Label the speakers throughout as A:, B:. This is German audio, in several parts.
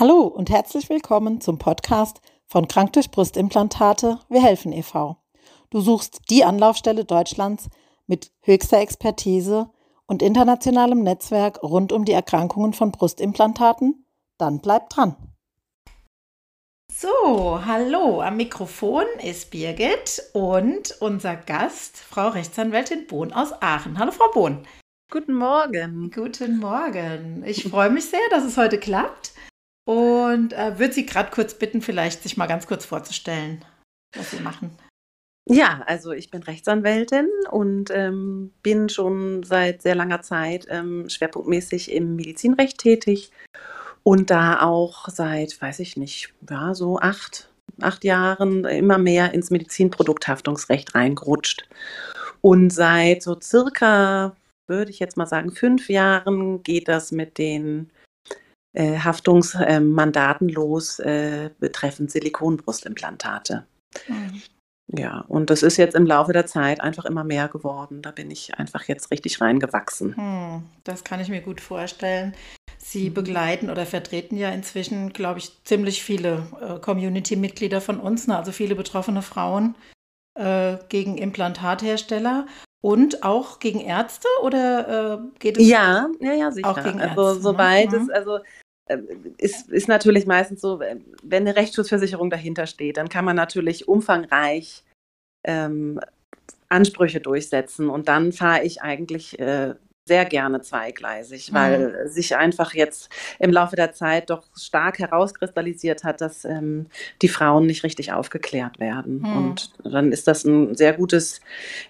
A: Hallo und herzlich willkommen zum Podcast von Krank durch Brustimplantate Wir helfen e.V. Du suchst die Anlaufstelle Deutschlands mit höchster Expertise und internationalem Netzwerk rund um die Erkrankungen von Brustimplantaten? Dann bleib dran. So, hallo, am Mikrofon ist Birgit und unser Gast, Frau Rechtsanwältin Bohn aus Aachen. Hallo, Frau Bohn.
B: Guten Morgen.
A: Guten Morgen. Ich freue mich sehr, dass es heute klappt und äh, würde Sie gerade kurz bitten, vielleicht sich mal ganz kurz vorzustellen, was Sie machen.
B: Ja, also ich bin Rechtsanwältin und ähm, bin schon seit sehr langer Zeit ähm, schwerpunktmäßig im Medizinrecht tätig und da auch seit, weiß ich nicht, ja, so acht, acht Jahren immer mehr ins Medizinprodukthaftungsrecht reingerutscht. Und seit so circa, würde ich jetzt mal sagen, fünf Jahren geht das mit den Haftungsmandaten äh, los äh, betreffend Silikonbrustimplantate. Mhm. Ja, und das ist jetzt im Laufe der Zeit einfach immer mehr geworden. Da bin ich einfach jetzt richtig reingewachsen.
A: Hm, das kann ich mir gut vorstellen. Sie mhm. begleiten oder vertreten ja inzwischen, glaube ich, ziemlich viele äh, Community-Mitglieder von uns, ne? also viele betroffene Frauen äh, gegen Implantathersteller und auch gegen Ärzte oder äh, geht es?
B: Ja, ja, ja, sicher. Auch gegen also Ärzte, also soweit ne? es, also äh, ist, ist natürlich meistens so, wenn eine Rechtsschutzversicherung dahinter steht, dann kann man natürlich umfangreich ähm, Ansprüche durchsetzen. Und dann fahre ich eigentlich äh, sehr gerne zweigleisig, weil mhm. sich einfach jetzt im Laufe der Zeit doch stark herauskristallisiert hat, dass ähm, die Frauen nicht richtig aufgeklärt werden. Mhm. Und dann ist das ein sehr gutes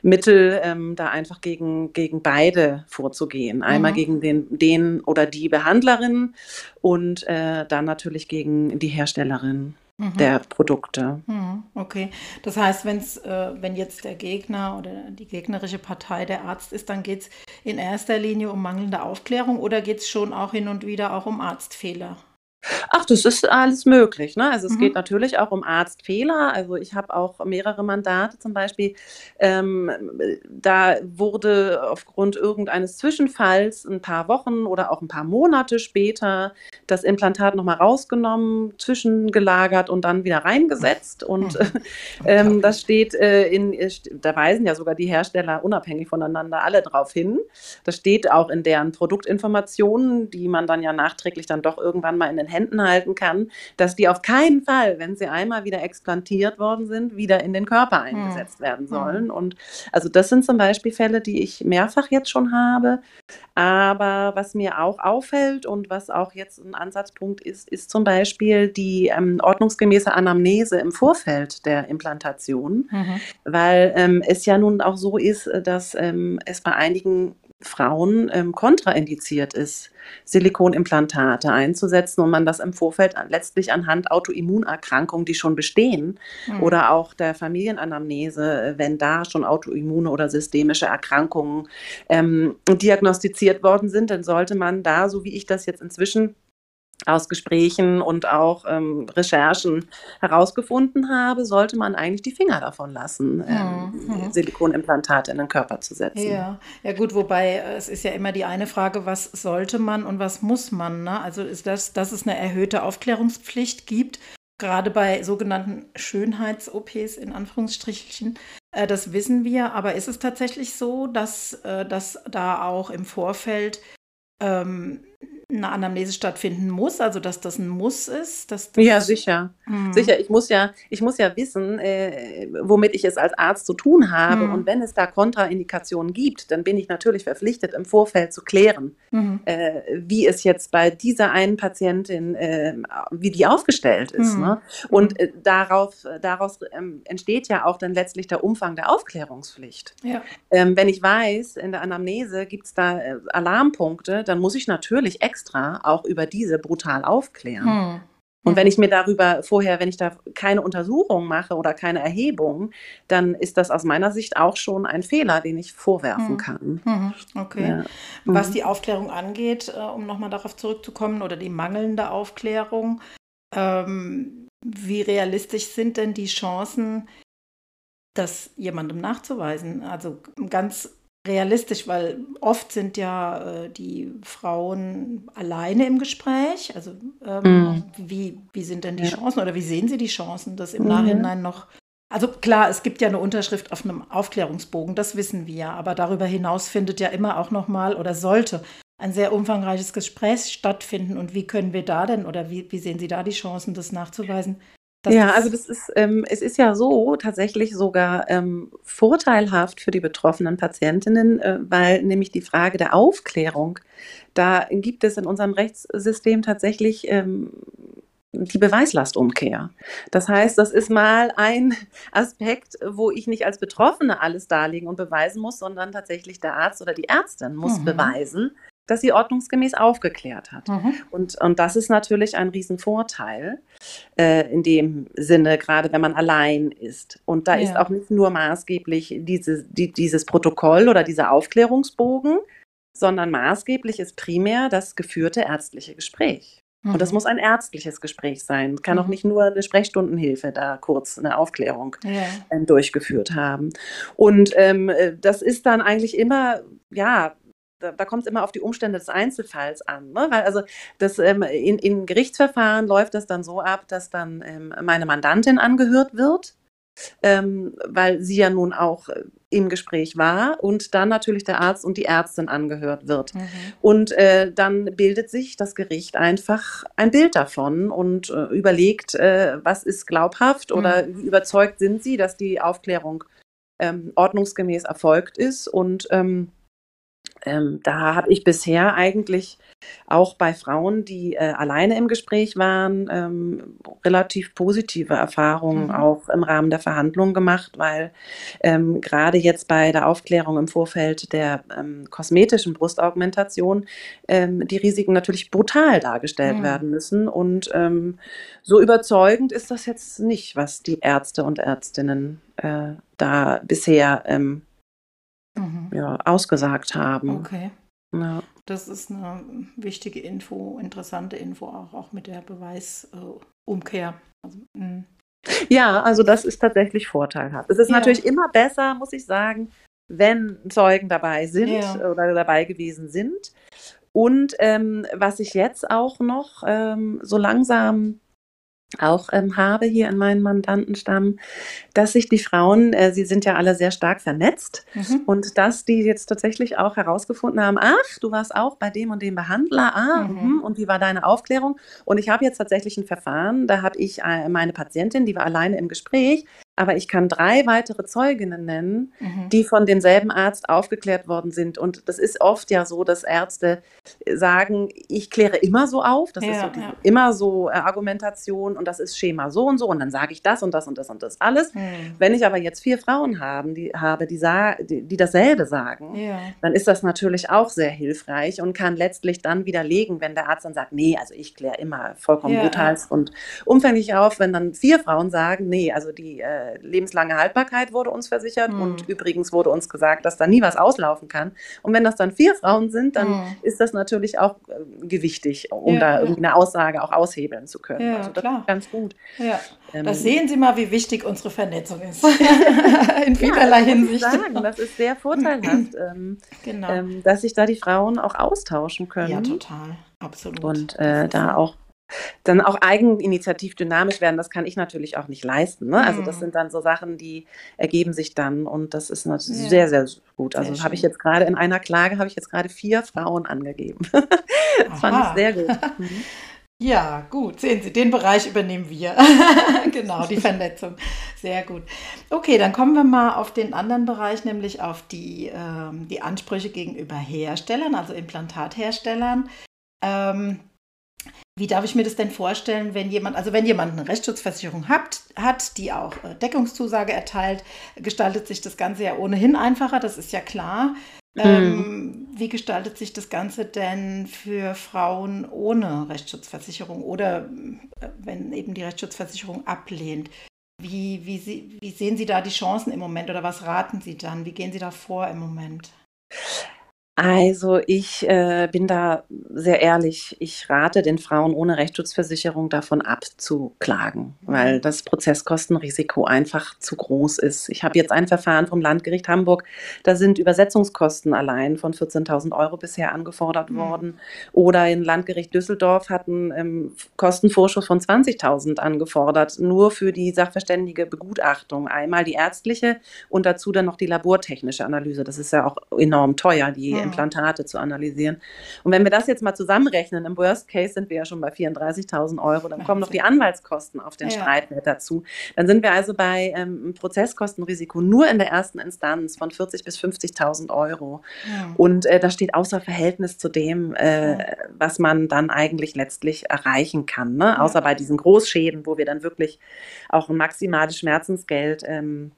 B: Mittel, ähm, da einfach gegen, gegen beide vorzugehen. Einmal mhm. gegen den, den oder die Behandlerin und äh, dann natürlich gegen die Herstellerin mhm. der Produkte.
A: Mhm, okay. Das heißt, wenn's, äh, wenn jetzt der Gegner oder die gegnerische Partei der Arzt ist, dann geht es in erster Linie um mangelnde Aufklärung oder geht es schon auch hin und wieder auch um Arztfehler?
B: Ach, das ist alles möglich, ne? Also, es geht mhm. natürlich auch um Arztfehler. Also, ich habe auch mehrere Mandate zum Beispiel, ähm, da wurde aufgrund irgendeines Zwischenfalls ein paar Wochen oder auch ein paar Monate später das Implantat noch mal rausgenommen, zwischengelagert und dann wieder reingesetzt und, mhm. ähm, das steht, äh, in äh, da weisen ja sogar die Hersteller unabhängig voneinander alle drauf hin. Das steht auch in deren Produktinformationen, die man dann ja nachträglich dann doch irgendwann mal in den Händen halten kann, dass die auf keinen Fall, wenn sie einmal wieder explantiert worden sind, wieder in den Körper hm. eingesetzt hm. werden sollen. Hm. Und also das sind zum Beispiel Fälle, die ich mehrfach jetzt schon habe. Aber was mir auch auffällt und was auch jetzt ein Ansatzpunkt ist, ist zum Beispiel die ähm, ordnungsgemäße Anamnese im Vorfeld der Implantation, mhm. weil ähm, es ja nun auch so ist, dass ähm, es bei einigen Frauen ähm, kontraindiziert ist, Silikonimplantate einzusetzen und man das im Vorfeld an, letztlich anhand Autoimmunerkrankungen, die schon bestehen, mhm. oder auch der Familienanamnese, wenn da schon autoimmune oder systemische Erkrankungen ähm, diagnostiziert worden sind, dann sollte man da, so wie ich das jetzt inzwischen aus Gesprächen und auch ähm, Recherchen herausgefunden habe, sollte man eigentlich die Finger davon lassen, ähm, mhm. Silikonimplantate in den Körper zu setzen.
A: Ja, ja gut, wobei äh, es ist ja immer die eine Frage, was sollte man und was muss man. Ne? Also ist das, dass es eine erhöhte Aufklärungspflicht gibt, gerade bei sogenannten Schönheits-OPs in Anführungsstrichen. Äh, das wissen wir, aber ist es tatsächlich so, dass, äh, dass da auch im Vorfeld ähm, eine Anamnese stattfinden muss, also dass das ein Muss ist? Dass
B: das ja, sicher. Mhm. Sicher, ich muss ja, ich muss ja wissen, äh, womit ich es als Arzt zu tun habe. Mhm. Und wenn es da Kontraindikationen gibt, dann bin ich natürlich verpflichtet, im Vorfeld zu klären, mhm. äh, wie es jetzt bei dieser einen Patientin, äh, wie die aufgestellt ist. Ne? Mhm. Und äh, darauf, daraus ähm, entsteht ja auch dann letztlich der Umfang der Aufklärungspflicht. Ja. Ähm, wenn ich weiß, in der Anamnese gibt es da äh, Alarmpunkte, dann muss ich natürlich extra extra auch über diese brutal aufklären. Hm. Und wenn ich mir darüber vorher, wenn ich da keine Untersuchung mache oder keine Erhebung, dann ist das aus meiner Sicht auch schon ein Fehler, den ich vorwerfen hm. kann.
A: Mhm. Okay. Ja. Was mhm. die Aufklärung angeht, äh, um nochmal darauf zurückzukommen, oder die mangelnde Aufklärung, ähm, wie realistisch sind denn die Chancen, das jemandem nachzuweisen? Also ganz realistisch, weil oft sind ja äh, die Frauen alleine im Gespräch. Also ähm, mm. wie, wie sind denn die ja. Chancen oder wie sehen Sie die Chancen, dass im mhm. Nachhinein noch also klar, es gibt ja eine Unterschrift auf einem Aufklärungsbogen, das wissen wir, aber darüber hinaus findet ja immer auch noch mal oder sollte ein sehr umfangreiches Gespräch stattfinden. Und wie können wir da denn oder wie, wie sehen Sie da die Chancen, das nachzuweisen?
B: Ja, also das ist, ähm, es ist ja so tatsächlich sogar ähm, vorteilhaft für die betroffenen Patientinnen, äh, weil nämlich die Frage der Aufklärung, da gibt es in unserem Rechtssystem tatsächlich ähm, die Beweislastumkehr. Das heißt, das ist mal ein Aspekt, wo ich nicht als Betroffene alles darlegen und beweisen muss, sondern tatsächlich der Arzt oder die Ärztin muss mhm. beweisen, dass sie ordnungsgemäß aufgeklärt hat. Mhm. Und, und das ist natürlich ein Riesenvorteil äh, in dem Sinne, gerade wenn man allein ist. Und da ja. ist auch nicht nur maßgeblich diese, die, dieses Protokoll oder dieser Aufklärungsbogen, sondern maßgeblich ist primär das geführte ärztliche Gespräch. Mhm. Und das mhm. muss ein ärztliches Gespräch sein. Kann mhm. auch nicht nur eine Sprechstundenhilfe da kurz eine Aufklärung ja. ähm, durchgeführt haben. Und ähm, äh, das ist dann eigentlich immer, ja, da, da kommt es immer auf die Umstände des Einzelfalls an. Ne? Weil also das, ähm, in, in Gerichtsverfahren läuft das dann so ab, dass dann ähm, meine Mandantin angehört wird, ähm, weil sie ja nun auch äh, im Gespräch war und dann natürlich der Arzt und die Ärztin angehört wird. Mhm. Und äh, dann bildet sich das Gericht einfach ein Bild davon und äh, überlegt, äh, was ist glaubhaft mhm. oder wie überzeugt sind sie, dass die Aufklärung ähm, ordnungsgemäß erfolgt ist und ähm, ähm, da habe ich bisher eigentlich auch bei Frauen, die äh, alleine im Gespräch waren, ähm, relativ positive Erfahrungen mhm. auch im Rahmen der Verhandlungen gemacht, weil ähm, gerade jetzt bei der Aufklärung im Vorfeld der ähm, kosmetischen Brustaugmentation ähm, die Risiken natürlich brutal dargestellt mhm. werden müssen. Und ähm, so überzeugend ist das jetzt nicht, was die Ärzte und Ärztinnen äh, da bisher ähm. Ja, ausgesagt haben.
A: Okay. Ja. Das ist eine wichtige Info, interessante Info auch, auch mit der Beweisumkehr. Äh, also,
B: mm. ja, also das ist tatsächlich vorteilhaft. Es ist ja. natürlich immer besser, muss ich sagen, wenn Zeugen dabei sind ja. oder dabei gewesen sind. Und ähm, was ich jetzt auch noch ähm, so langsam auch ähm, habe hier in meinem Mandantenstamm, dass sich die Frauen, äh, sie sind ja alle sehr stark vernetzt mhm. und dass die jetzt tatsächlich auch herausgefunden haben, ach, du warst auch bei dem und dem Behandler, ah, mhm. Mh, und wie war deine Aufklärung? Und ich habe jetzt tatsächlich ein Verfahren, da habe ich äh, meine Patientin, die war alleine im Gespräch, aber ich kann drei weitere Zeuginnen nennen, mhm. die von demselben Arzt aufgeklärt worden sind. Und das ist oft ja so, dass Ärzte sagen, ich kläre immer so auf, das ja, ist so die, ja. immer so äh, Argumentation und das ist Schema so und so und dann sage ich das und das und das und das alles. Mhm. Wenn ich aber jetzt vier Frauen haben, die, habe, die, die, die dasselbe sagen, ja. dann ist das natürlich auch sehr hilfreich und kann letztlich dann widerlegen, wenn der Arzt dann sagt, nee, also ich kläre immer vollkommen brutal und umfänglich auf, wenn dann vier Frauen sagen, nee, also die äh, lebenslange Haltbarkeit wurde uns versichert mhm. und übrigens wurde uns gesagt, dass da nie was auslaufen kann. Und wenn das dann vier Frauen sind, dann mhm. ist das natürlich auch äh, gewichtig, um ja, da irgendwie eine Aussage auch aushebeln zu können.
A: Ja, also das klar. ist
B: ganz gut.
A: Ja. Ähm, das sehen Sie mal, wie wichtig unsere Vernetzung ist. In vielerlei Hinsicht.
B: Sagen. Das ist sehr vorteilhaft, ähm, genau. ähm, dass sich da die Frauen auch austauschen können. Ja,
A: total. Absolut.
B: Und äh, da auch dann auch eigeninitiativ dynamisch werden, das kann ich natürlich auch nicht leisten. Ne? Also das mhm. sind dann so Sachen, die ergeben sich dann und das ist natürlich ja. sehr, sehr gut. Also habe ich jetzt gerade in einer Klage, habe ich jetzt gerade vier Frauen angegeben. das fand ich sehr gut. Mhm.
A: Ja, gut. Sehen Sie, den Bereich übernehmen wir. genau, die Vernetzung. Sehr gut. Okay, dann kommen wir mal auf den anderen Bereich, nämlich auf die, ähm, die Ansprüche gegenüber Herstellern, also Implantatherstellern. Ähm, wie darf ich mir das denn vorstellen, wenn jemand, also wenn jemand eine Rechtsschutzversicherung hat, hat, die auch äh, Deckungszusage erteilt, gestaltet sich das Ganze ja ohnehin einfacher, das ist ja klar. Mhm. Ähm, wie gestaltet sich das Ganze denn für Frauen ohne Rechtsschutzversicherung oder äh, wenn eben die Rechtsschutzversicherung ablehnt? Wie, wie, Sie, wie sehen Sie da die Chancen im Moment oder was raten Sie dann? Wie gehen Sie da vor im Moment?
B: Also ich äh, bin da sehr ehrlich. Ich rate den Frauen ohne Rechtsschutzversicherung davon abzuklagen, weil das Prozesskostenrisiko einfach zu groß ist. Ich habe jetzt ein Verfahren vom Landgericht Hamburg, da sind Übersetzungskosten allein von 14.000 Euro bisher angefordert mhm. worden. Oder in Landgericht Düsseldorf hatten ähm, Kostenvorschuss von 20.000 angefordert, nur für die sachverständige Begutachtung. Einmal die ärztliche und dazu dann noch die labortechnische Analyse. Das ist ja auch enorm teuer, die mhm. Implantate zu analysieren. Und wenn wir das jetzt mal zusammenrechnen, im Worst Case sind wir ja schon bei 34.000 Euro, dann kommen noch die Anwaltskosten auf den ja. Streit mit dazu. Dann sind wir also bei ähm, Prozesskostenrisiko nur in der ersten Instanz von 40.000 bis 50.000 Euro. Ja. Und äh, das steht außer Verhältnis zu dem, äh, ja. was man dann eigentlich letztlich erreichen kann. Ne? Außer bei diesen Großschäden, wo wir dann wirklich auch ein maximales Schmerzensgeld ähm,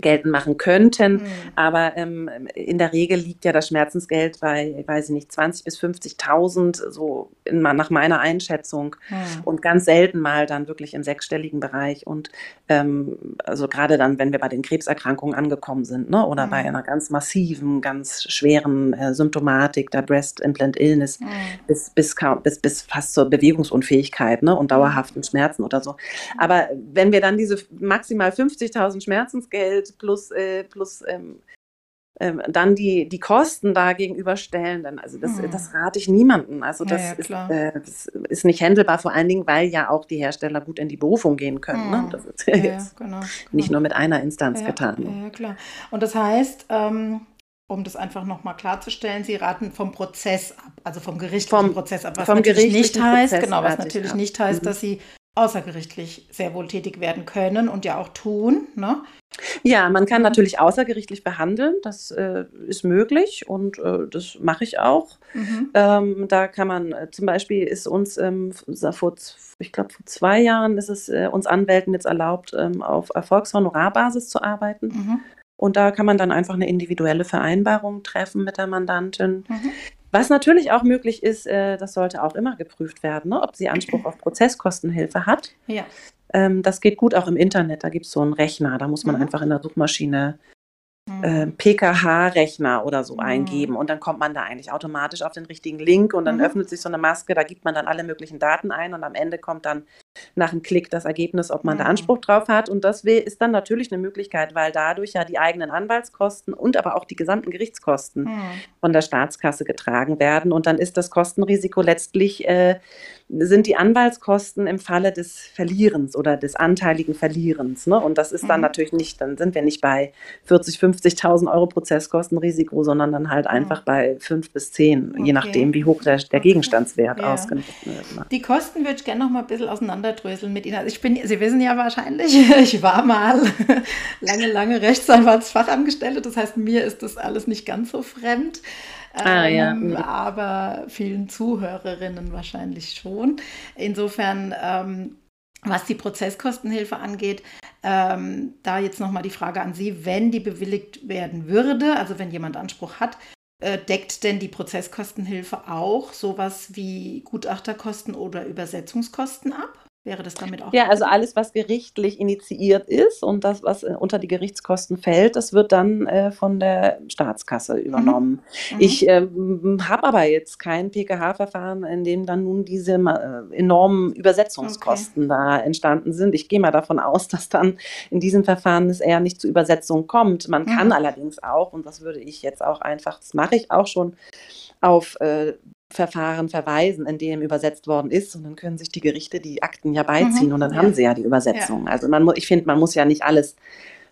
B: geltend machen könnten. Mhm. Aber ähm, in der Regel liegt ja das Schmerzensgeld bei, weiß ich nicht, 20.000 bis 50.000, so in, nach meiner Einschätzung. Mhm. Und ganz selten mal dann wirklich im sechsstelligen Bereich. Und ähm, also gerade dann, wenn wir bei den Krebserkrankungen angekommen sind, ne, oder mhm. bei einer ganz massiven, ganz schweren äh, Symptomatik, der Breast Implant Illness, mhm. bis, bis, bis, bis fast zur Bewegungsunfähigkeit ne, und mhm. dauerhaften Schmerzen oder so. Aber wenn wir dann diese maximal 50.000 Schmerzensgeld Geld plus, äh, plus ähm, ähm, dann die, die Kosten da gegenüberstellen, dann, also das, hm. das rate ich niemandem. Also das, ja, ja, ist, äh, das, ist, nicht händelbar, vor allen Dingen, weil ja auch die Hersteller gut in die Berufung gehen können. Hm. Ne? Das ist ja, jetzt genau, genau. nicht nur mit einer Instanz getan.
A: Ja, klar. Und das heißt, ähm, um das einfach nochmal klarzustellen, Sie raten vom Prozess ab, also vom gerichtlichen vom, Prozess ab, was natürlich nicht heißt, genau, was natürlich nicht heißt, mhm. dass Sie außergerichtlich sehr wohl tätig werden können und ja auch tun. Ne?
B: Ja, man kann natürlich außergerichtlich behandeln, das äh, ist möglich und äh, das mache ich auch. Mhm. Ähm, da kann man äh, zum Beispiel ist uns ähm, vor, ich glaube vor zwei Jahren ist es äh, uns Anwälten jetzt erlaubt, ähm, auf Erfolgshonorarbasis zu arbeiten. Mhm. Und da kann man dann einfach eine individuelle Vereinbarung treffen mit der Mandantin. Mhm. Was natürlich auch möglich ist, äh, das sollte auch immer geprüft werden, ne, ob sie Anspruch auf Prozesskostenhilfe hat. Ja. Ähm, das geht gut auch im Internet. Da gibt es so einen Rechner. Da muss man mhm. einfach in der Suchmaschine äh, mhm. PKH-Rechner oder so mhm. eingeben und dann kommt man da eigentlich automatisch auf den richtigen Link und dann mhm. öffnet sich so eine Maske, da gibt man dann alle möglichen Daten ein und am Ende kommt dann nach einem Klick das Ergebnis, ob man da mhm. Anspruch drauf hat und das ist dann natürlich eine Möglichkeit, weil dadurch ja die eigenen Anwaltskosten und aber auch die gesamten Gerichtskosten mhm. von der Staatskasse getragen werden und dann ist das Kostenrisiko letztlich äh, sind die Anwaltskosten im Falle des Verlierens oder des anteiligen Verlierens. Ne? Und das ist dann mhm. natürlich nicht, dann sind wir nicht bei 40, 50.000 Euro Prozesskostenrisiko, sondern dann halt einfach bei 5 bis 10, okay. je nachdem, wie hoch der, der Gegenstandswert ja. ausgenutzt wird.
A: Ne? Die Kosten würde ich gerne noch mal ein bisschen auseinanderdröseln mit Ihnen. Also ich bin, Sie wissen ja wahrscheinlich, ich war mal lange, lange Rechtsanwaltsfachangestellte. Das heißt, mir ist das alles nicht ganz so fremd. Ah, ja. Ähm, aber vielen Zuhörerinnen wahrscheinlich schon. Insofern, ähm, was die Prozesskostenhilfe angeht, ähm, da jetzt nochmal die Frage an Sie, wenn die bewilligt werden würde, also wenn jemand Anspruch hat, äh, deckt denn die Prozesskostenhilfe auch sowas wie Gutachterkosten oder Übersetzungskosten ab? Wäre das damit auch?
B: Ja, also alles, was gerichtlich initiiert ist und das, was äh, unter die Gerichtskosten fällt, das wird dann äh, von der Staatskasse mhm. übernommen. Mhm. Ich äh, habe aber jetzt kein PKH-Verfahren, in dem dann nun diese äh, enormen Übersetzungskosten okay. da entstanden sind. Ich gehe mal davon aus, dass dann in diesem Verfahren es eher nicht zu Übersetzung kommt. Man mhm. kann allerdings auch, und das würde ich jetzt auch einfach, das mache ich auch schon, auf äh, Verfahren verweisen, in dem übersetzt worden ist. Und dann können sich die Gerichte die Akten ja beiziehen mhm. und dann ja. haben sie ja die Übersetzung. Ja. Also man ich finde, man muss ja nicht alles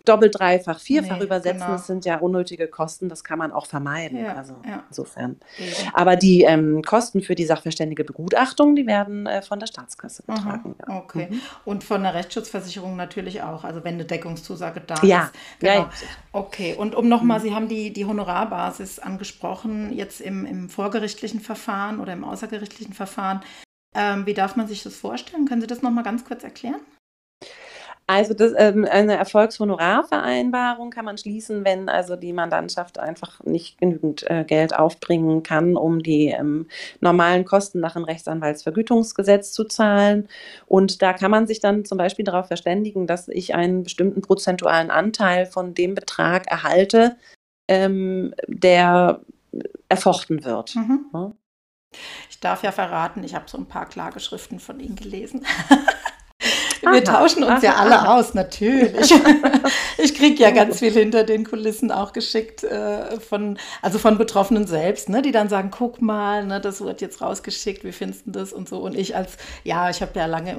B: doppelt, dreifach, vierfach nee, übersetzen. Genau. Das sind ja unnötige Kosten, das kann man auch vermeiden. Ja, also ja. insofern. Ja. Aber die ähm, Kosten für die sachverständige Begutachtung, die werden äh, von der Staatskasse getragen.
A: Okay. Mhm. Und von der Rechtsschutzversicherung natürlich auch, also wenn eine Deckungszusage da
B: ja.
A: ist. Genau. Ja. Okay, und um nochmal, mhm. Sie haben die, die Honorarbasis angesprochen, jetzt im, im vorgerichtlichen Verfahren oder im außergerichtlichen Verfahren. Ähm, wie darf man sich das vorstellen? Können Sie das nochmal ganz kurz erklären?
B: Also das, ähm, eine Erfolgshonorarvereinbarung kann man schließen, wenn also die Mandantschaft einfach nicht genügend äh, Geld aufbringen kann, um die ähm, normalen Kosten nach dem Rechtsanwaltsvergütungsgesetz zu zahlen. Und da kann man sich dann zum Beispiel darauf verständigen, dass ich einen bestimmten prozentualen Anteil von dem Betrag erhalte, ähm, der erfochten wird. Mhm. Ja.
A: Ich darf ja verraten, ich habe so ein paar Klageschriften von Ihnen gelesen. Wir tauschen uns aha, ja alle aha. aus, natürlich. ich kriege ja ganz viel hinter den Kulissen auch geschickt äh, von, also von Betroffenen selbst, ne, die dann sagen, guck mal, ne, das wird jetzt rausgeschickt, wie findest du das und so. Und ich als, ja, ich habe ja lange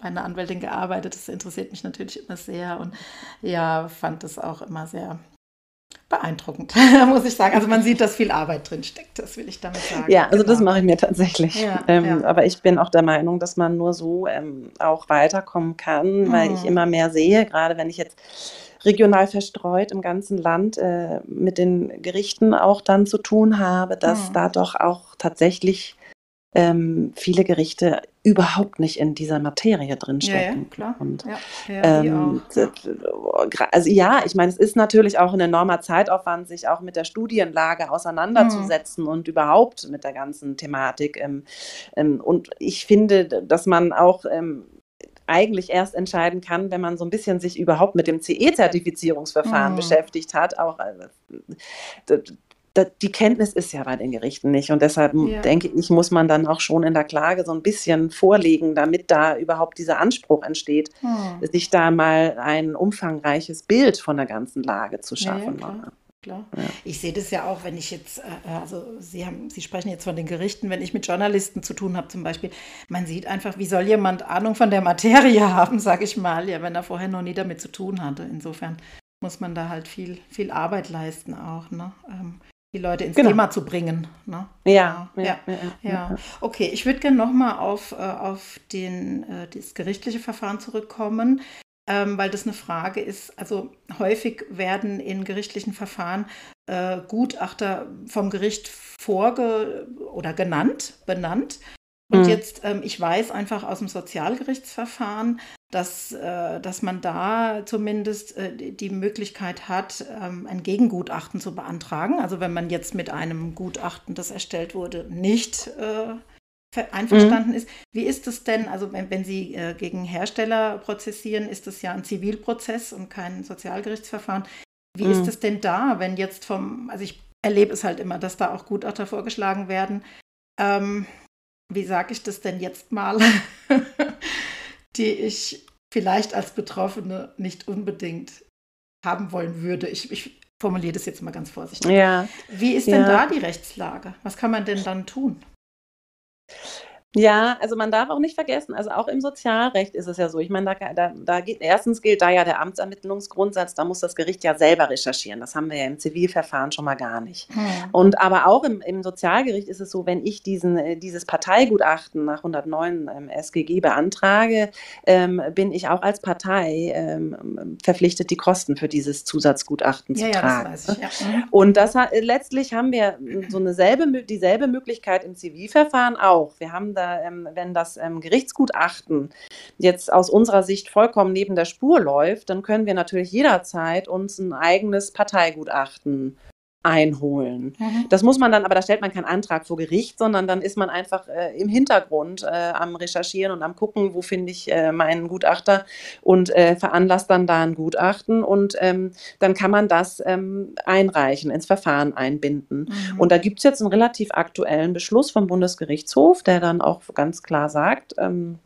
A: bei einer Anwältin gearbeitet, das interessiert mich natürlich immer sehr und ja, fand das auch immer sehr beeindruckend, muss ich sagen. Also man sieht, dass viel Arbeit drin steckt, das will ich damit sagen.
B: Ja, also genau. das mache ich mir tatsächlich. Ja, ähm, ja. Aber ich bin auch der Meinung, dass man nur so ähm, auch weiterkommen kann, mhm. weil ich mhm. immer mehr sehe, gerade wenn ich jetzt regional verstreut im ganzen Land äh, mit den Gerichten auch dann zu tun habe, dass mhm. da doch auch tatsächlich ähm, viele Gerichte überhaupt nicht in dieser Materie drinstecken. Ja, ja, klar. Und, ja, ähm, also ja, ich meine, es ist natürlich auch ein enormer Zeitaufwand, sich auch mit der Studienlage auseinanderzusetzen mhm. und überhaupt mit der ganzen Thematik. Ähm, ähm, und ich finde, dass man auch ähm, eigentlich erst entscheiden kann, wenn man so ein bisschen sich überhaupt mit dem CE-Zertifizierungsverfahren mhm. beschäftigt hat. Auch äh, die Kenntnis ist ja bei den Gerichten nicht. Und deshalb ja. denke ich, muss man dann auch schon in der Klage so ein bisschen vorlegen, damit da überhaupt dieser Anspruch entsteht, hm. sich da mal ein umfangreiches Bild von der ganzen Lage zu schaffen. Ja,
A: klar. Klar. Ja. Ich sehe das ja auch, wenn ich jetzt, äh, also Sie haben, Sie sprechen jetzt von den Gerichten, wenn ich mit Journalisten zu tun habe zum Beispiel, man sieht einfach, wie soll jemand Ahnung von der Materie haben, sage ich mal, ja, wenn er vorher noch nie damit zu tun hatte. Insofern muss man da halt viel, viel Arbeit leisten auch. Ne? Die Leute ins genau. Thema zu bringen. Ne?
B: Ja,
A: ja, ja, ja, ja. Okay, ich würde gerne nochmal auf, äh, auf den, äh, das gerichtliche Verfahren zurückkommen, ähm, weil das eine Frage ist. Also häufig werden in gerichtlichen Verfahren äh, Gutachter vom Gericht vorge oder genannt, benannt. Und mhm. jetzt, ähm, ich weiß einfach aus dem Sozialgerichtsverfahren, dass, äh, dass man da zumindest äh, die Möglichkeit hat, ähm, ein Gegengutachten zu beantragen. Also wenn man jetzt mit einem Gutachten, das erstellt wurde, nicht äh, einverstanden mhm. ist. Wie ist es denn, also wenn, wenn Sie gegen Hersteller prozessieren, ist das ja ein Zivilprozess und kein Sozialgerichtsverfahren. Wie mhm. ist es denn da, wenn jetzt vom, also ich erlebe es halt immer, dass da auch Gutachter vorgeschlagen werden. Ähm, wie sage ich das denn jetzt mal? die ich vielleicht als Betroffene nicht unbedingt haben wollen würde. Ich, ich formuliere das jetzt mal ganz vorsichtig.
B: Ja.
A: Wie ist denn ja. da die Rechtslage? Was kann man denn dann tun?
B: Ja, also man darf auch nicht vergessen, also auch im Sozialrecht ist es ja so. Ich meine, da, da, da geht, erstens gilt da ja der Amtsermittlungsgrundsatz, da muss das Gericht ja selber recherchieren. Das haben wir ja im Zivilverfahren schon mal gar nicht. Hm. Und aber auch im, im Sozialgericht ist es so, wenn ich diesen, äh, dieses Parteigutachten nach 109 ähm, SGG beantrage, ähm, bin ich auch als Partei ähm, verpflichtet, die Kosten für dieses Zusatzgutachten ja, zu ja, tragen. Das ich, ja. Mhm. Und das, letztlich haben wir so eine selbe, dieselbe Möglichkeit im Zivilverfahren auch. Wir haben da, ähm, wenn das ähm, Gerichtsgutachten jetzt aus unserer Sicht vollkommen neben der Spur läuft, dann können wir natürlich jederzeit uns ein eigenes Parteigutachten einholen. Mhm. Das muss man dann, aber da stellt man keinen Antrag vor Gericht, sondern dann ist man einfach äh, im Hintergrund äh, am Recherchieren und am Gucken, wo finde ich äh, meinen Gutachter und äh, veranlasst dann da ein Gutachten und ähm, dann kann man das ähm, einreichen, ins Verfahren einbinden. Mhm. Und da gibt es jetzt einen relativ aktuellen Beschluss vom Bundesgerichtshof, der dann auch ganz klar sagt, ähm,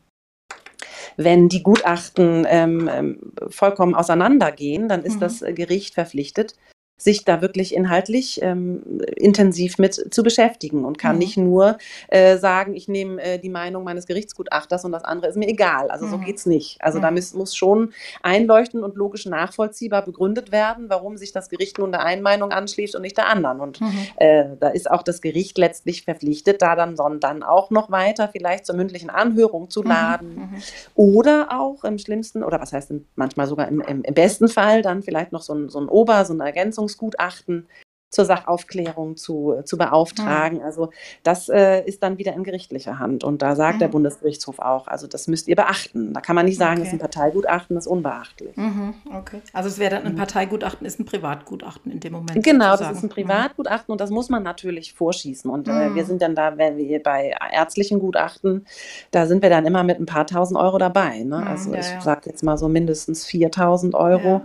B: wenn die Gutachten ähm, ähm vollkommen auseinandergehen, dann ist mhm. das Gericht verpflichtet, sich da wirklich inhaltlich ähm, intensiv mit zu beschäftigen und kann mhm. nicht nur äh, sagen, ich nehme äh, die Meinung meines Gerichtsgutachters und das andere ist mir egal. Also mhm. so es nicht. Also mhm. da muss, muss schon einleuchtend und logisch nachvollziehbar begründet werden, warum sich das Gericht nun der einen Meinung anschließt und nicht der anderen. Und mhm. äh, da ist auch das Gericht letztlich verpflichtet, da dann, dann auch noch weiter vielleicht zur mündlichen Anhörung zu mhm. laden. Mhm. Oder auch im schlimmsten, oder was heißt manchmal sogar im, im, im besten Fall dann vielleicht noch so ein, so ein Ober, so eine Ergänzung Verfassungsgutachten zur Sachaufklärung zu, zu beauftragen. Mhm. Also das äh, ist dann wieder in gerichtlicher Hand. Und da sagt mhm. der Bundesgerichtshof auch, also das müsst ihr beachten. Da kann man nicht sagen, okay. das ist ein Parteigutachten, das ist unbeachtlich.
A: Mhm. Okay. Also es wäre dann ein mhm. Parteigutachten, ist ein Privatgutachten in dem Moment.
B: Genau, sozusagen. das ist ein mhm. Privatgutachten und das muss man natürlich vorschießen. Und äh, wir mhm. sind dann da, wenn wir bei ärztlichen Gutachten, da sind wir dann immer mit ein paar tausend Euro dabei. Ne? Also ja, ich ja. sage jetzt mal so mindestens 4000 Euro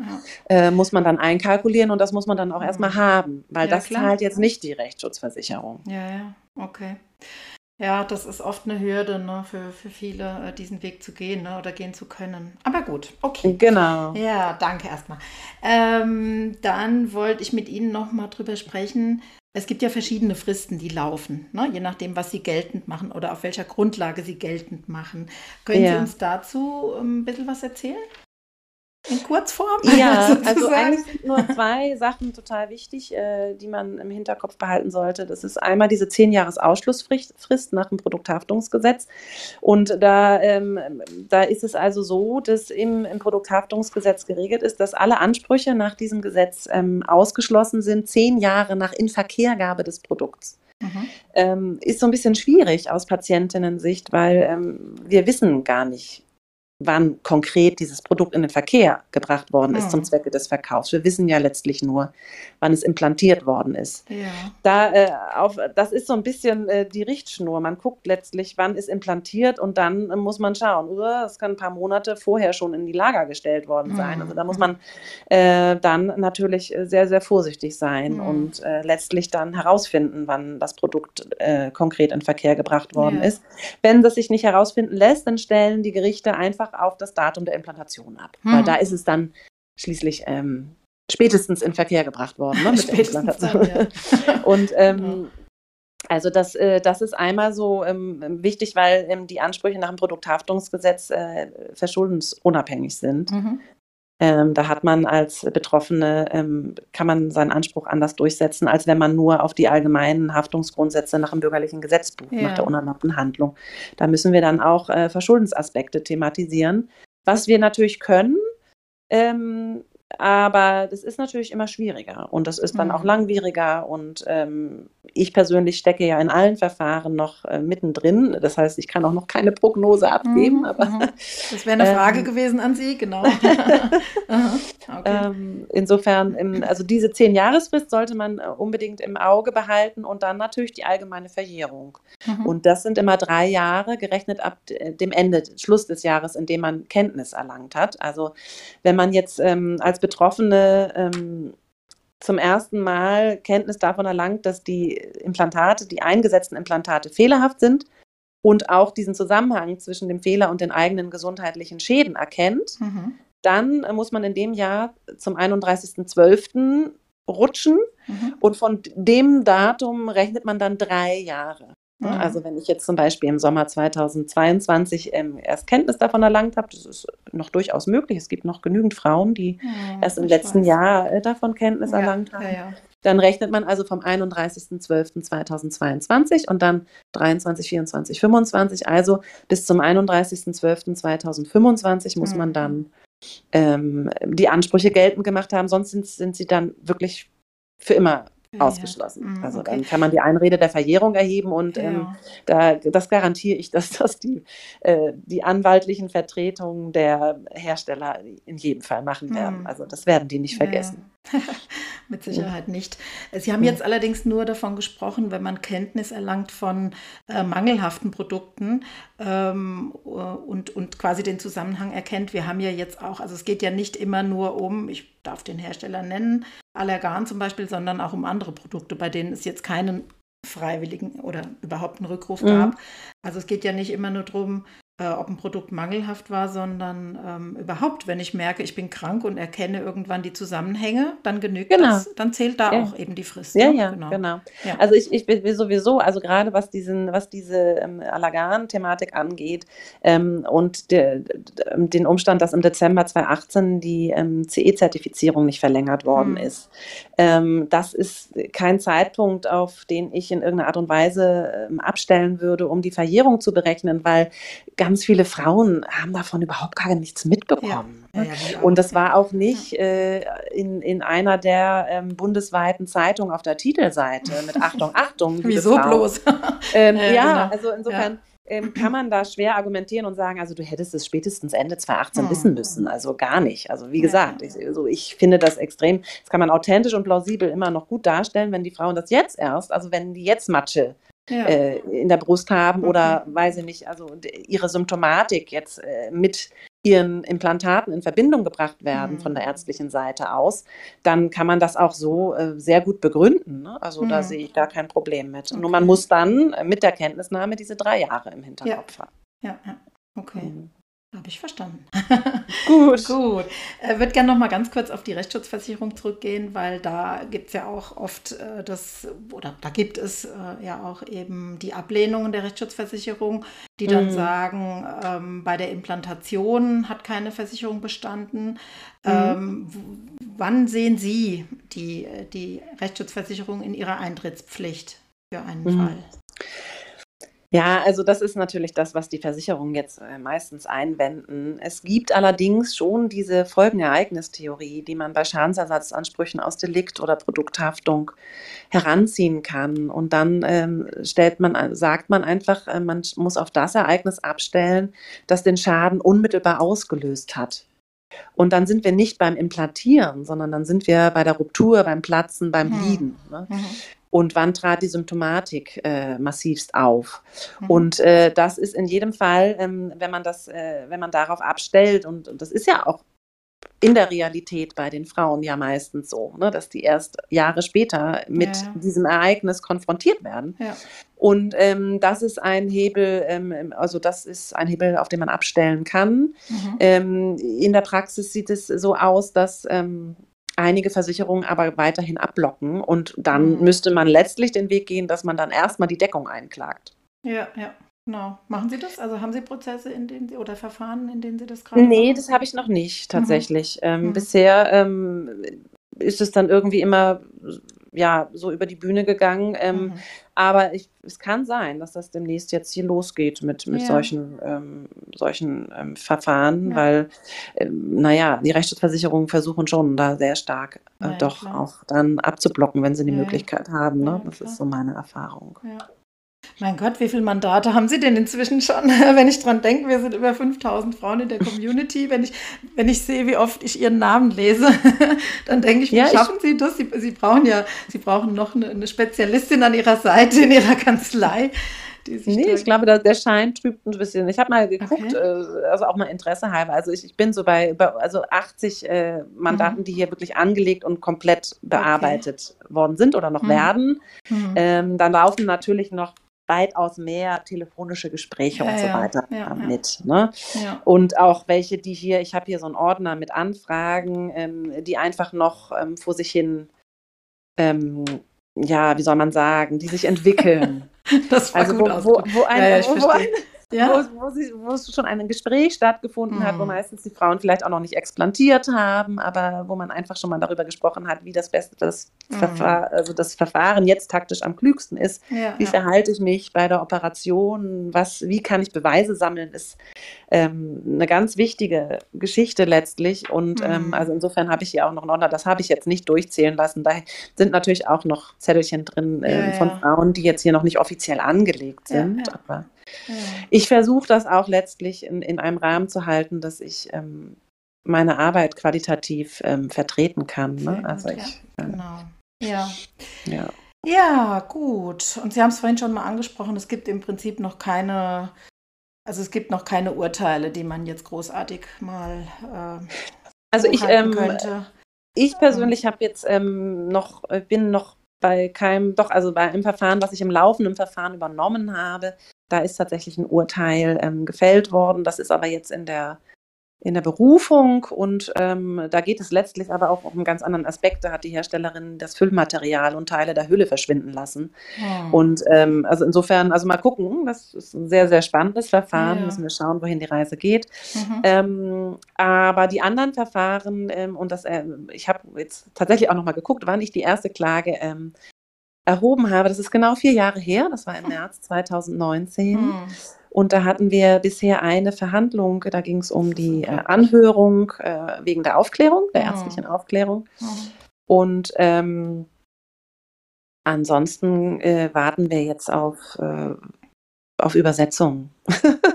B: ja, äh, muss man dann einkalkulieren und das muss man dann auch erstmal haben. Weil ja, das klar. zahlt jetzt nicht die Rechtsschutzversicherung.
A: Ja, ja, okay. Ja, das ist oft eine Hürde ne, für, für viele, äh, diesen Weg zu gehen ne, oder gehen zu können. Aber gut, okay.
B: Genau.
A: Ja, danke erstmal. Ähm, dann wollte ich mit Ihnen noch mal drüber sprechen. Es gibt ja verschiedene Fristen, die laufen, ne, je nachdem, was Sie geltend machen oder auf welcher Grundlage Sie geltend machen. Können ja. Sie uns dazu ähm, ein bisschen was erzählen? In Kurzform?
B: Ja, also eigentlich sind nur zwei Sachen total wichtig, äh, die man im Hinterkopf behalten sollte. Das ist einmal diese zehn Jahres Ausschlussfrist nach dem Produkthaftungsgesetz. Und da, ähm, da ist es also so, dass im, im, Produkthaftungsgesetz geregelt ist, dass alle Ansprüche nach diesem Gesetz ähm, ausgeschlossen sind, zehn Jahre nach Inverkehrgabe des Produkts. Mhm. Ähm, ist so ein bisschen schwierig aus Patientinnen-Sicht, weil ähm, wir wissen gar nicht, wann konkret dieses Produkt in den Verkehr gebracht worden ist mhm. zum Zwecke des Verkaufs. Wir wissen ja letztlich nur, wann es implantiert worden ist. Ja. Da, äh, auf, das ist so ein bisschen äh, die Richtschnur. Man guckt letztlich, wann ist implantiert und dann äh, muss man schauen. Es kann ein paar Monate vorher schon in die Lager gestellt worden sein. Mhm. Also da muss man äh, dann natürlich sehr, sehr vorsichtig sein mhm. und äh, letztlich dann herausfinden, wann das Produkt äh, konkret in Verkehr gebracht worden ja. ist. Wenn das sich nicht herausfinden lässt, dann stellen die Gerichte einfach einfach auf das Datum der Implantation ab. Hm. Weil da ist es dann schließlich ähm, spätestens in Verkehr gebracht worden ne, mit der Implantation. Dann, ja. Und ähm, also das, äh, das ist einmal so ähm, wichtig, weil ähm, die Ansprüche nach dem Produkthaftungsgesetz äh, verschuldensunabhängig sind. Mhm. Ähm, da hat man als Betroffene, ähm, kann man seinen Anspruch anders durchsetzen, als wenn man nur auf die allgemeinen Haftungsgrundsätze nach dem bürgerlichen Gesetzbuch, ja. nach der unerlaubten Handlung. Da müssen wir dann auch äh, Verschuldensaspekte thematisieren. Was wir natürlich können, ähm, aber das ist natürlich immer schwieriger und das ist dann mhm. auch langwieriger. Und ähm, ich persönlich stecke ja in allen Verfahren noch äh, mittendrin. Das heißt, ich kann auch noch keine Prognose abgeben. Mhm. Aber,
A: mhm. das wäre eine Frage ähm, gewesen an Sie, genau.
B: okay. ähm, insofern, im, also diese zehn Jahresfrist sollte man äh, unbedingt im Auge behalten und dann natürlich die allgemeine Verjährung. Mhm. Und das sind immer drei Jahre, gerechnet ab dem Ende, Schluss des Jahres, in dem man Kenntnis erlangt hat. Also wenn man jetzt ähm, als Betroffene ähm, zum ersten Mal Kenntnis davon erlangt, dass die Implantate, die eingesetzten Implantate fehlerhaft sind und auch diesen Zusammenhang zwischen dem Fehler und den eigenen gesundheitlichen Schäden erkennt, mhm. dann muss man in dem Jahr zum 31.12. rutschen mhm. und von dem Datum rechnet man dann drei Jahre. Ne? Mhm. Also wenn ich jetzt zum Beispiel im Sommer 2022 ähm, erst Kenntnis davon erlangt habe, das ist noch durchaus möglich. Es gibt noch genügend Frauen, die ja, erst im letzten weiß. Jahr äh, davon Kenntnis ja, erlangt haben. Ja, dann rechnet man also vom 31.12.2022 und dann 23, 24, 25. Also bis zum 31.12.2025 muss mhm. man dann ähm, die Ansprüche geltend gemacht haben. Sonst sind, sind sie dann wirklich für immer ausgeschlossen. Ja. Mhm, also okay. dann kann man die Einrede der Verjährung erheben und ja. ähm, da, das garantiere ich, dass das die, äh, die anwaltlichen Vertretungen der Hersteller in jedem Fall machen werden. Mhm. Also das werden die nicht vergessen.
A: Mit Sicherheit nicht. Sie haben jetzt allerdings nur davon gesprochen, wenn man Kenntnis erlangt von äh, mangelhaften Produkten ähm, und, und quasi den Zusammenhang erkennt. Wir haben ja jetzt auch, also es geht ja nicht immer nur um, ich darf den Hersteller nennen, Allergan zum Beispiel, sondern auch um andere Produkte, bei denen es jetzt keinen freiwilligen oder überhaupt einen Rückruf mhm. gab. Also es geht ja nicht immer nur darum, äh, ob ein Produkt mangelhaft war, sondern ähm, überhaupt, wenn ich merke, ich bin krank und erkenne irgendwann die Zusammenhänge, dann genügt genau. das, dann zählt da ja. auch eben die Frist.
B: Ja, ja, genau. genau. Ja. Also ich, ich bin sowieso, also gerade was diesen, was diese ähm, Allergan-Thematik angeht ähm, und de, de, den Umstand, dass im Dezember 2018 die ähm, CE-Zertifizierung nicht verlängert worden hm. ist, ähm, das ist kein Zeitpunkt, auf den ich in irgendeiner Art und Weise ähm, abstellen würde, um die Verjährung zu berechnen, weil ganz ganz viele Frauen haben davon überhaupt gar nichts mitbekommen. Ja. Ja, ja, und das war auch nicht äh, in, in einer der ähm, bundesweiten Zeitungen auf der Titelseite mit Achtung, Achtung.
A: Wieso Frauen. bloß?
B: ähm, ja, genau. also insofern ähm, kann man da schwer argumentieren und sagen, also du hättest es spätestens Ende 2018 hm. wissen müssen. Also gar nicht. Also wie gesagt, ich, also ich finde das extrem, das kann man authentisch und plausibel immer noch gut darstellen, wenn die Frauen das jetzt erst, also wenn die jetzt Matsche ja. äh, in der Brust haben okay. oder weiß ich nicht, also ihre Symptomatik jetzt äh, mit ihren Implantaten in Verbindung gebracht werden mhm. von der ärztlichen Seite aus, dann kann man das auch so äh, sehr gut begründen. Ne? Also mhm. da sehe ich gar kein Problem mit. Okay. Nur man muss dann mit der Kenntnisnahme diese drei Jahre im Hinterkopf
A: ja. haben. Ja, ja. Okay. Mhm. Habe ich verstanden.
B: Gut.
A: Gut. Ich würde gerne noch mal ganz kurz auf die Rechtsschutzversicherung zurückgehen, weil da gibt es ja auch oft äh, das, oder da gibt es äh, ja auch eben die Ablehnungen der Rechtsschutzversicherung, die dann mhm. sagen, ähm, bei der Implantation hat keine Versicherung bestanden. Mhm. Ähm, wann sehen Sie die, die Rechtsschutzversicherung in ihrer Eintrittspflicht für einen mhm. Fall?
B: Ja, also das ist natürlich das, was die Versicherungen jetzt äh, meistens einwenden. Es gibt allerdings schon diese Folgenereignistheorie, die man bei Schadensersatzansprüchen aus Delikt oder Produkthaftung heranziehen kann. Und dann ähm, stellt man, sagt man einfach, äh, man muss auf das Ereignis abstellen, das den Schaden unmittelbar ausgelöst hat. Und dann sind wir nicht beim Implantieren, sondern dann sind wir bei der Ruptur, beim Platzen, beim hm. Bleeden. Ne? Mhm und wann trat die Symptomatik äh, massivst auf. Mhm. Und äh, das ist in jedem Fall, ähm, wenn man das, äh, wenn man darauf abstellt, und, und, das ist ja auch in der Realität bei den Frauen ja meistens so, ne, dass die erst Jahre später mit ja, diesem Ereignis konfrontiert werden. Ja. Und ähm, das ist ein Hebel, ähm, also das ist ein Hebel, auf den man abstellen kann. Mhm. Ähm, in der Praxis sieht es so aus, dass ähm, einige Versicherungen aber weiterhin abblocken. Und dann mhm. müsste man letztlich den Weg gehen, dass man dann erstmal die Deckung einklagt.
A: Ja, ja. Genau. Machen Sie das? Also haben Sie Prozesse, in denen Sie oder Verfahren, in denen Sie das gerade
B: Nee, machen? das habe ich noch nicht tatsächlich. Mhm. Ähm, mhm. Bisher ähm, ist es dann irgendwie immer ja, so über die Bühne gegangen. Ähm, mhm. Aber ich, es kann sein, dass das demnächst jetzt hier losgeht mit, mit ja. solchen, ähm, solchen ähm, Verfahren, ja. weil, ähm, naja, die Rechtsschutzversicherungen versuchen schon da sehr stark äh, ja, doch klar. auch dann abzublocken, wenn sie die Möglichkeit haben. Ne? das ist so meine Erfahrung. Ja.
A: Mein Gott, wie viele Mandate haben Sie denn inzwischen schon? Wenn ich dran denke, wir sind über 5000 Frauen in der Community. Wenn ich, wenn ich sehe, wie oft ich Ihren Namen lese, dann denke ich, wie ja, schaffen ich, Sie das? Sie, Sie, brauchen ja, Sie brauchen noch eine, eine, Spezialistin an Ihrer Seite in Ihrer Kanzlei.
B: nee, ich glaube, der Schein trübt ein bisschen. Ich habe mal geguckt, okay. äh, also auch mal Interesse halber. Also ich, ich bin so bei, bei also 80 äh, Mandaten, mhm. die hier wirklich angelegt und komplett bearbeitet okay. worden sind oder noch mhm. werden. Mhm. Ähm, dann laufen natürlich noch weitaus mehr telefonische Gespräche ja, und so weiter ja, mit. Ne? Und auch welche, die hier, ich habe hier so einen Ordner mit Anfragen, ähm, die einfach noch ähm, vor sich hin, ähm, ja, wie soll man sagen, die sich entwickeln.
A: das war also gut wo, wo, wo, ein,
B: wo, wo ein, ja. wo, wo, sie, wo es schon ein Gespräch stattgefunden mhm. hat, wo mhm. meistens die Frauen vielleicht auch noch nicht explantiert haben, aber wo man einfach schon mal darüber gesprochen hat, wie das beste, das, mhm. Verfahren, also das Verfahren jetzt taktisch am klügsten ist. Ja, wie ja. verhalte ich mich bei der Operation? Was, wie kann ich Beweise sammeln? Ist ähm, eine ganz wichtige Geschichte letztlich. Und mhm. ähm, also insofern habe ich hier auch noch einen das habe ich jetzt nicht durchzählen lassen. Da sind natürlich auch noch Zettelchen drin äh, von Frauen, die jetzt hier noch nicht offiziell angelegt sind. Aber ich versuche das auch letztlich in, in einem Rahmen zu halten, dass ich ähm, meine Arbeit qualitativ ähm, vertreten kann. Ne? Also ich,
A: ja, äh, genau. Ja. ja. Ja, gut. Und Sie haben es vorhin schon mal angesprochen, es gibt im Prinzip noch keine, also es gibt noch keine Urteile, die man jetzt großartig mal äh,
B: also ich, ähm, könnte. Ich persönlich habe jetzt ähm, noch, bin noch bei keinem, doch, also bei einem Verfahren, was ich im laufenden Verfahren übernommen habe, da ist tatsächlich ein Urteil ähm, gefällt worden. Das ist aber jetzt in der, in der Berufung und ähm, da geht es letztlich aber auch um einen ganz anderen Aspekt. Da hat die Herstellerin das Füllmaterial und Teile der Hülle verschwinden lassen. Oh. Und ähm, also insofern, also mal gucken, das ist ein sehr, sehr spannendes Verfahren. Ja. Müssen wir schauen, wohin die Reise geht. Mhm. Ähm, aber die anderen Verfahren, ähm, und das, äh, ich habe jetzt tatsächlich auch nochmal geguckt, war nicht die erste Klage ähm, erhoben habe. Das ist genau vier Jahre her, das war im März 2019. Hm. Und da hatten wir bisher eine Verhandlung, da ging es um die äh, Anhörung äh, wegen der Aufklärung, der hm. ärztlichen Aufklärung. Hm. Und ähm, ansonsten äh, warten wir jetzt auf, äh, auf Übersetzung.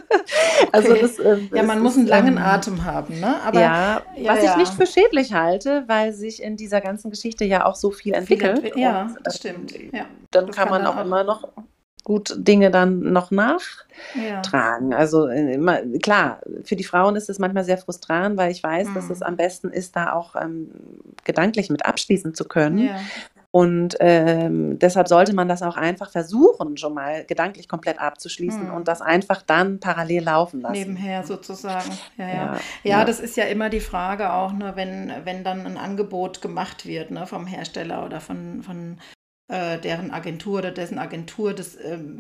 A: Also okay. Das, ähm, ja, man muss einen langen ähm, Atem haben, ne?
B: Aber, ja, ja was ja. ich nicht für schädlich halte, weil sich in dieser ganzen Geschichte ja auch so viel entwickelt.
A: Viel ja, und, das stimmt. Ja.
B: Dann kann, kann man auch immer noch gut Dinge dann noch nachtragen. Ja. Also äh, klar, für die Frauen ist es manchmal sehr frustrierend, weil ich weiß, mhm. dass es am besten ist, da auch ähm, gedanklich mit abschließen zu können. Ja. Und ähm, deshalb sollte man das auch einfach versuchen, schon mal gedanklich komplett abzuschließen mhm. und das einfach dann parallel laufen lassen.
A: Nebenher sozusagen. Ja, ja. ja, ja das ist ja immer die Frage auch, ne, wenn, wenn dann ein Angebot gemacht wird ne, vom Hersteller oder von, von äh, deren Agentur oder dessen Agentur. Das, ähm,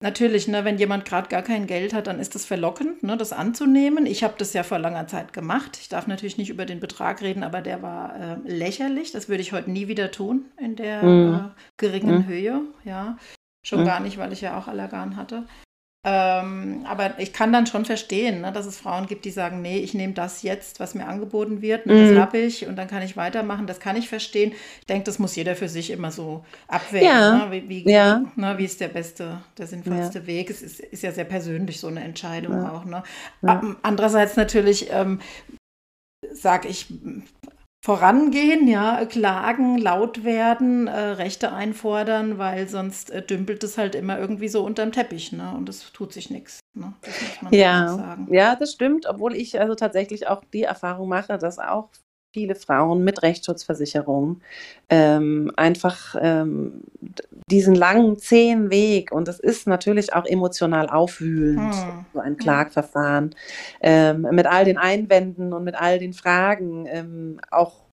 A: Natürlich, ne, wenn jemand gerade gar kein Geld hat, dann ist das verlockend, ne, das anzunehmen. Ich habe das ja vor langer Zeit gemacht. Ich darf natürlich nicht über den Betrag reden, aber der war äh, lächerlich. Das würde ich heute nie wieder tun in der mhm. äh, geringen mhm. Höhe. Ja, schon mhm. gar nicht, weil ich ja auch Allergan hatte. Ähm, aber ich kann dann schon verstehen, ne, dass es Frauen gibt, die sagen, nee, ich nehme das jetzt, was mir angeboten wird, ne, das mhm. habe ich und dann kann ich weitermachen. Das kann ich verstehen. Ich denke, das muss jeder für sich immer so abwägen. Ja. Ne, wie, wie, ja. ne, wie, ist der beste, der sinnvollste ja. Weg? Es ist, ist, ja sehr persönlich so eine Entscheidung auch. Ne? Andererseits natürlich ähm, sage ich, vorangehen, ja, klagen, laut werden, äh, Rechte einfordern, weil sonst äh, dümpelt es halt immer irgendwie so unterm Teppich, ne? Und es tut sich nichts. Ne?
B: ja, ja, das stimmt, obwohl ich also tatsächlich auch die Erfahrung mache, dass auch viele Frauen mit Rechtsschutzversicherung ähm, einfach ähm, diesen langen, zähen Weg, und das ist natürlich auch emotional aufwühlend, hm. so ein Klagverfahren, ähm, mit all den Einwänden und mit all den Fragen ähm, auch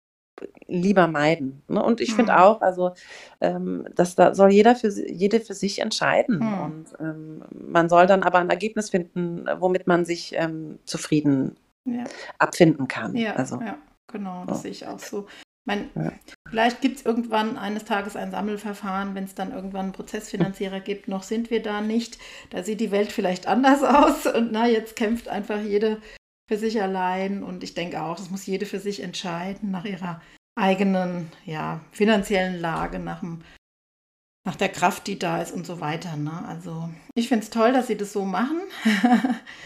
B: lieber meiden. Ne? Und ich hm. finde auch, also ähm, dass da soll jeder für jede für sich entscheiden. Hm. Und ähm, man soll dann aber ein Ergebnis finden, womit man sich ähm, zufrieden ja. abfinden kann.
A: Ja, also. ja. Genau, das ja. sehe ich auch so. Mein, ja. Vielleicht gibt es irgendwann eines Tages ein Sammelverfahren, wenn es dann irgendwann einen Prozessfinanzierer gibt. Noch sind wir da nicht. Da sieht die Welt vielleicht anders aus. Und na, jetzt kämpft einfach jede für sich allein. Und ich denke auch, das muss jede für sich entscheiden, nach ihrer eigenen ja, finanziellen Lage, nach, dem, nach der Kraft, die da ist und so weiter. Ne? Also ich finde es toll, dass sie das so machen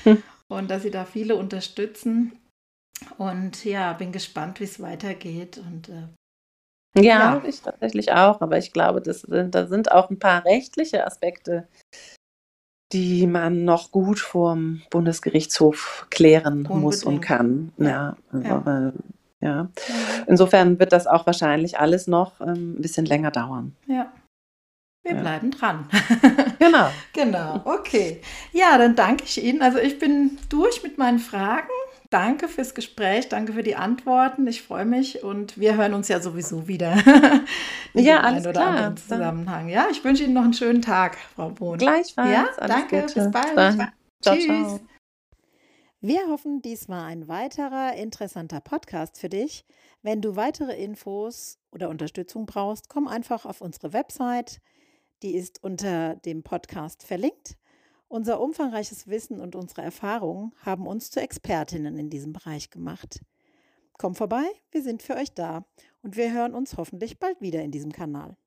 A: hm. und dass sie da viele unterstützen. Und ja, bin gespannt, wie es weitergeht. Und äh,
B: ja, ja, ich tatsächlich auch. Aber ich glaube, das sind, da sind auch ein paar rechtliche Aspekte, die man noch gut vorm Bundesgerichtshof klären Unbedingt. muss und kann. Ja, also, ja. Äh, ja. Insofern wird das auch wahrscheinlich alles noch ähm, ein bisschen länger dauern.
A: Ja. Wir ja. bleiben dran.
B: genau.
A: genau, okay. Ja, dann danke ich Ihnen. Also ich bin durch mit meinen Fragen. Danke fürs Gespräch, danke für die Antworten. Ich freue mich und wir hören uns ja sowieso wieder.
B: ja, alles oder klar.
A: Zusammenhang. Ja, ich wünsche Ihnen noch einen schönen Tag, Frau Bohn.
B: Gleichfalls.
A: Ja, danke. Gute. Bis bald.
B: Dann. Ciao, Tschüss.
A: Wir hoffen, dies war ein weiterer interessanter Podcast für dich. Wenn du weitere Infos oder Unterstützung brauchst, komm einfach auf unsere Website. Die ist unter dem Podcast verlinkt. Unser umfangreiches Wissen und unsere Erfahrungen haben uns zu Expertinnen in diesem Bereich gemacht. Komm vorbei, wir sind für euch da und wir hören uns hoffentlich bald wieder in diesem Kanal.